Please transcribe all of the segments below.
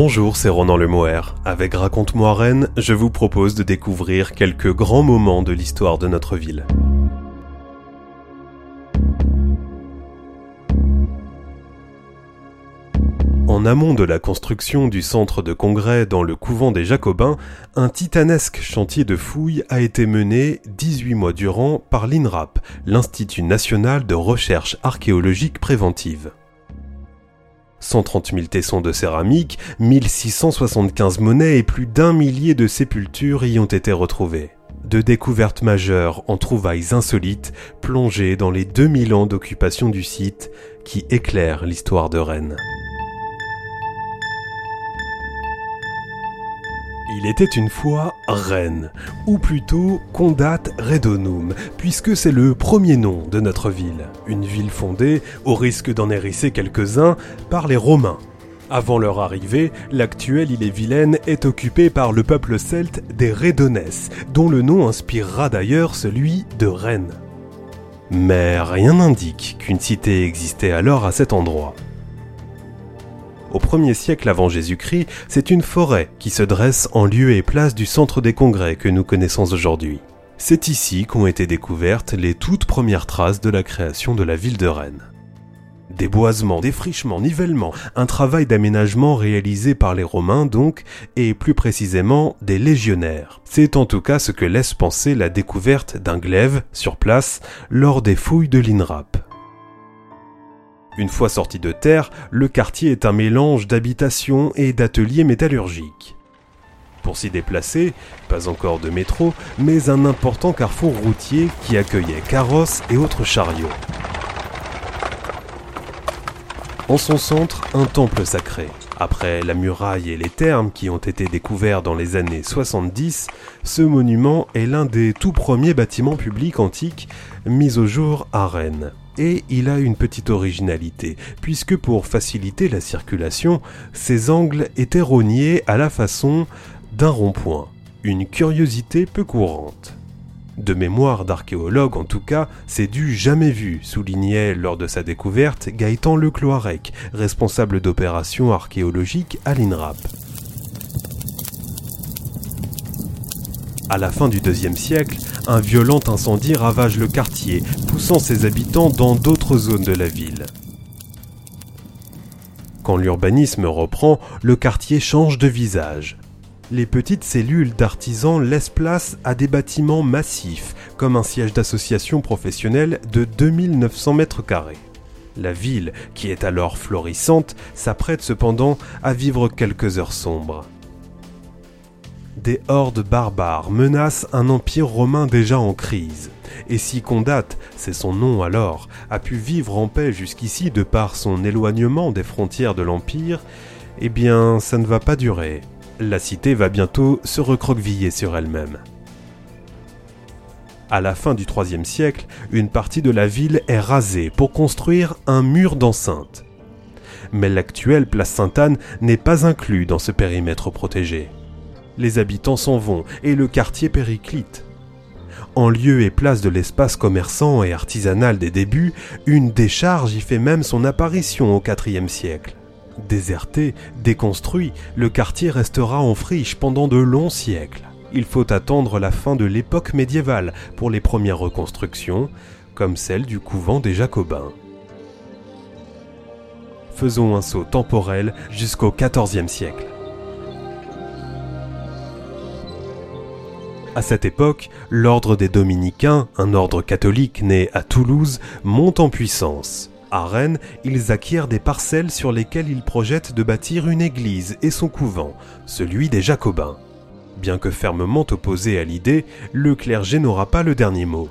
Bonjour, c'est Ronan Lemoer. Avec Raconte-moi Rennes, je vous propose de découvrir quelques grands moments de l'histoire de notre ville. En amont de la construction du centre de congrès dans le couvent des Jacobins, un titanesque chantier de fouilles a été mené 18 mois durant par l'INRAP, l'Institut national de recherche archéologique préventive. 130 000 tessons de céramique, 1675 monnaies et plus d'un millier de sépultures y ont été retrouvées. De découvertes majeures en trouvailles insolites plongées dans les 2000 ans d'occupation du site qui éclairent l'histoire de Rennes. Il était une fois Rennes, ou plutôt Condat Redonum, puisque c'est le premier nom de notre ville. Une ville fondée, au risque d'en hérisser quelques-uns, par les Romains. Avant leur arrivée, l'actuelle île-et-Vilaine est occupée par le peuple celte des Redonès, dont le nom inspirera d'ailleurs celui de Rennes. Mais rien n'indique qu'une cité existait alors à cet endroit. Au 1er siècle avant Jésus-Christ, c'est une forêt qui se dresse en lieu et place du centre des congrès que nous connaissons aujourd'hui. C'est ici qu'ont été découvertes les toutes premières traces de la création de la ville de Rennes. Déboisement, défrichement, nivellement, un travail d'aménagement réalisé par les Romains donc, et plus précisément des légionnaires. C'est en tout cas ce que laisse penser la découverte d'un glaive sur place lors des fouilles de l'INRAP. Une fois sorti de terre, le quartier est un mélange d'habitations et d'ateliers métallurgiques. Pour s'y déplacer, pas encore de métro, mais un important carrefour routier qui accueillait carrosses et autres chariots. En son centre, un temple sacré. Après la muraille et les thermes qui ont été découverts dans les années 70, ce monument est l'un des tout premiers bâtiments publics antiques mis au jour à Rennes. Et il a une petite originalité, puisque pour faciliter la circulation, ses angles étaient rognés à la façon d'un rond-point, une curiosité peu courante. De mémoire d'archéologue en tout cas, c'est du jamais vu, soulignait lors de sa découverte Gaëtan Lecloirec, responsable d'opérations archéologiques à l'INRAP. À la fin du deuxième siècle, un violent incendie ravage le quartier, poussant ses habitants dans d'autres zones de la ville. Quand l'urbanisme reprend, le quartier change de visage. Les petites cellules d'artisans laissent place à des bâtiments massifs, comme un siège d'association professionnelle de 2900 mètres carrés. La ville, qui est alors florissante, s'apprête cependant à vivre quelques heures sombres des hordes barbares menacent un empire romain déjà en crise. Et si Condat, c'est son nom alors, a pu vivre en paix jusqu'ici de par son éloignement des frontières de l'empire, eh bien ça ne va pas durer. La cité va bientôt se recroqueviller sur elle-même. À la fin du IIIe siècle, une partie de la ville est rasée pour construire un mur d'enceinte. Mais l'actuelle place Sainte-Anne n'est pas inclus dans ce périmètre protégé les habitants s'en vont et le quartier périclite. En lieu et place de l'espace commerçant et artisanal des débuts, une décharge y fait même son apparition au IVe siècle. Déserté, déconstruit, le quartier restera en friche pendant de longs siècles. Il faut attendre la fin de l'époque médiévale pour les premières reconstructions, comme celle du couvent des Jacobins. Faisons un saut temporel jusqu'au XIVe siècle. À cette époque, l'ordre des dominicains, un ordre catholique né à Toulouse, monte en puissance. À Rennes, ils acquièrent des parcelles sur lesquelles ils projettent de bâtir une église et son couvent, celui des Jacobins. Bien que fermement opposé à l'idée, le clergé n'aura pas le dernier mot.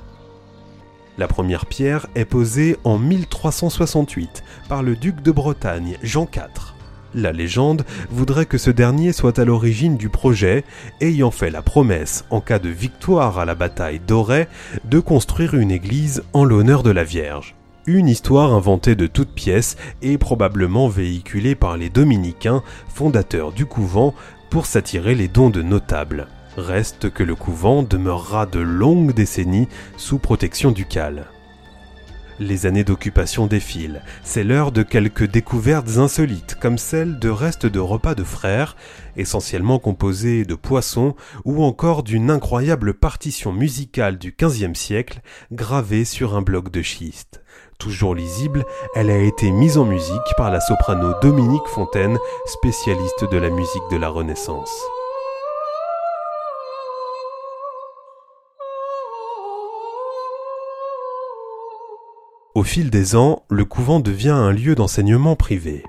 La première pierre est posée en 1368 par le duc de Bretagne, Jean IV. La légende voudrait que ce dernier soit à l'origine du projet, ayant fait la promesse, en cas de victoire à la bataille d'Auray, de construire une église en l'honneur de la Vierge. Une histoire inventée de toutes pièces et probablement véhiculée par les dominicains, fondateurs du couvent, pour s'attirer les dons de notables. Reste que le couvent demeurera de longues décennies sous protection ducale. Les années d'occupation défilent. C'est l'heure de quelques découvertes insolites, comme celle de restes de repas de frères, essentiellement composés de poissons, ou encore d'une incroyable partition musicale du XVe siècle, gravée sur un bloc de schiste. Toujours lisible, elle a été mise en musique par la soprano Dominique Fontaine, spécialiste de la musique de la Renaissance. Au fil des ans, le couvent devient un lieu d'enseignement privé.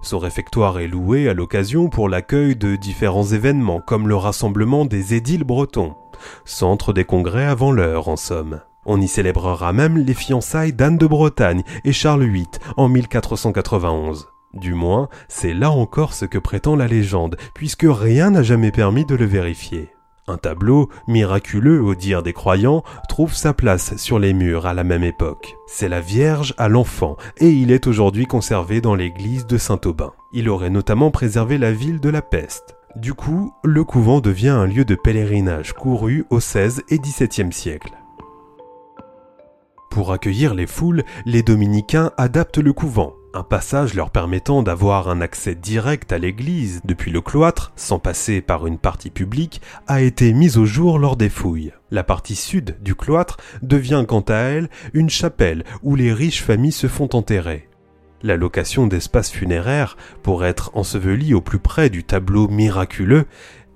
Son réfectoire est loué à l'occasion pour l'accueil de différents événements comme le rassemblement des édiles bretons, centre des congrès avant l'heure en somme. On y célébrera même les fiançailles d'Anne de Bretagne et Charles VIII en 1491. Du moins, c'est là encore ce que prétend la légende, puisque rien n'a jamais permis de le vérifier. Un tableau, miraculeux au dire des croyants, trouve sa place sur les murs à la même époque. C'est la Vierge à l'enfant, et il est aujourd'hui conservé dans l'église de Saint-Aubin. Il aurait notamment préservé la ville de la peste. Du coup, le couvent devient un lieu de pèlerinage couru au XVIe et XVIIe siècle. Pour accueillir les foules, les dominicains adaptent le couvent, un passage leur permettant d'avoir un accès direct à l'église depuis le cloître, sans passer par une partie publique, a été mis au jour lors des fouilles. La partie sud du cloître devient quant à elle une chapelle où les riches familles se font enterrer. La location d'espaces funéraires pour être enseveli au plus près du tableau miraculeux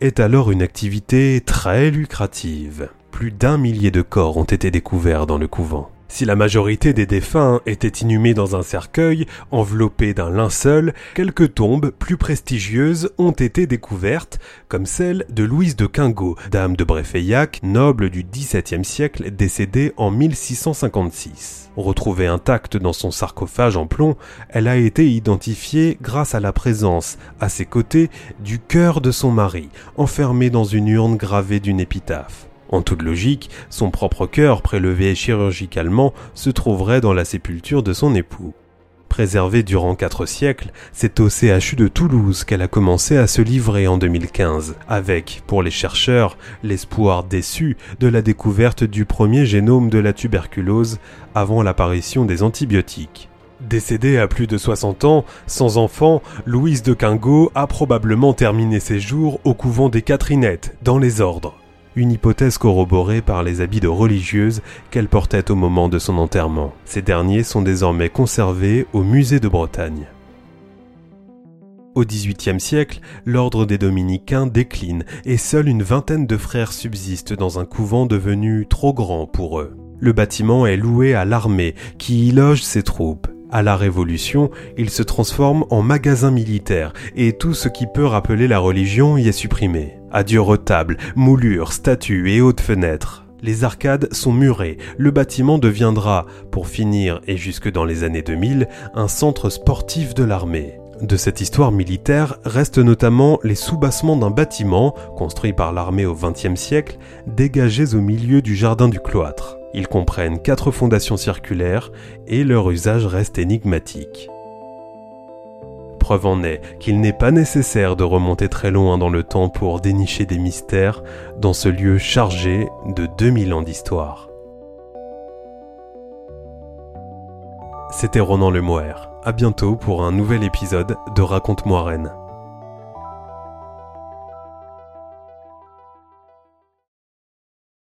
est alors une activité très lucrative. Plus d'un millier de corps ont été découverts dans le couvent. Si la majorité des défunts étaient inhumés dans un cercueil, enveloppé d'un linceul, quelques tombes plus prestigieuses ont été découvertes, comme celle de Louise de Quingot, dame de Bréfeillac, noble du XVIIe siècle décédée en 1656. Retrouvée intacte dans son sarcophage en plomb, elle a été identifiée grâce à la présence, à ses côtés, du cœur de son mari, enfermé dans une urne gravée d'une épitaphe. En toute logique, son propre cœur, prélevé chirurgicalement, se trouverait dans la sépulture de son époux. Préservée durant quatre siècles, c'est au CHU de Toulouse qu'elle a commencé à se livrer en 2015, avec, pour les chercheurs, l'espoir déçu de la découverte du premier génome de la tuberculose avant l'apparition des antibiotiques. Décédée à plus de 60 ans, sans enfant, Louise de Quingot a probablement terminé ses jours au couvent des Catherinettes, dans les ordres une hypothèse corroborée par les habits de religieuse qu'elle portait au moment de son enterrement. Ces derniers sont désormais conservés au musée de Bretagne. Au XVIIIe siècle, l'ordre des dominicains décline et seule une vingtaine de frères subsistent dans un couvent devenu trop grand pour eux. Le bâtiment est loué à l'armée qui y loge ses troupes. À la Révolution, il se transforme en magasin militaire et tout ce qui peut rappeler la religion y est supprimé. Adieu retable, moulures, statues et hautes fenêtres. Les arcades sont murées, le bâtiment deviendra, pour finir et jusque dans les années 2000, un centre sportif de l'armée. De cette histoire militaire restent notamment les soubassements d'un bâtiment, construit par l'armée au XXe siècle, dégagés au milieu du jardin du cloître. Ils comprennent quatre fondations circulaires et leur usage reste énigmatique. Preuve en est qu'il n'est pas nécessaire de remonter très loin dans le temps pour dénicher des mystères dans ce lieu chargé de 2000 ans d'histoire. C'était Ronan Lemoire. À bientôt pour un nouvel épisode de Raconte-moi Rennes.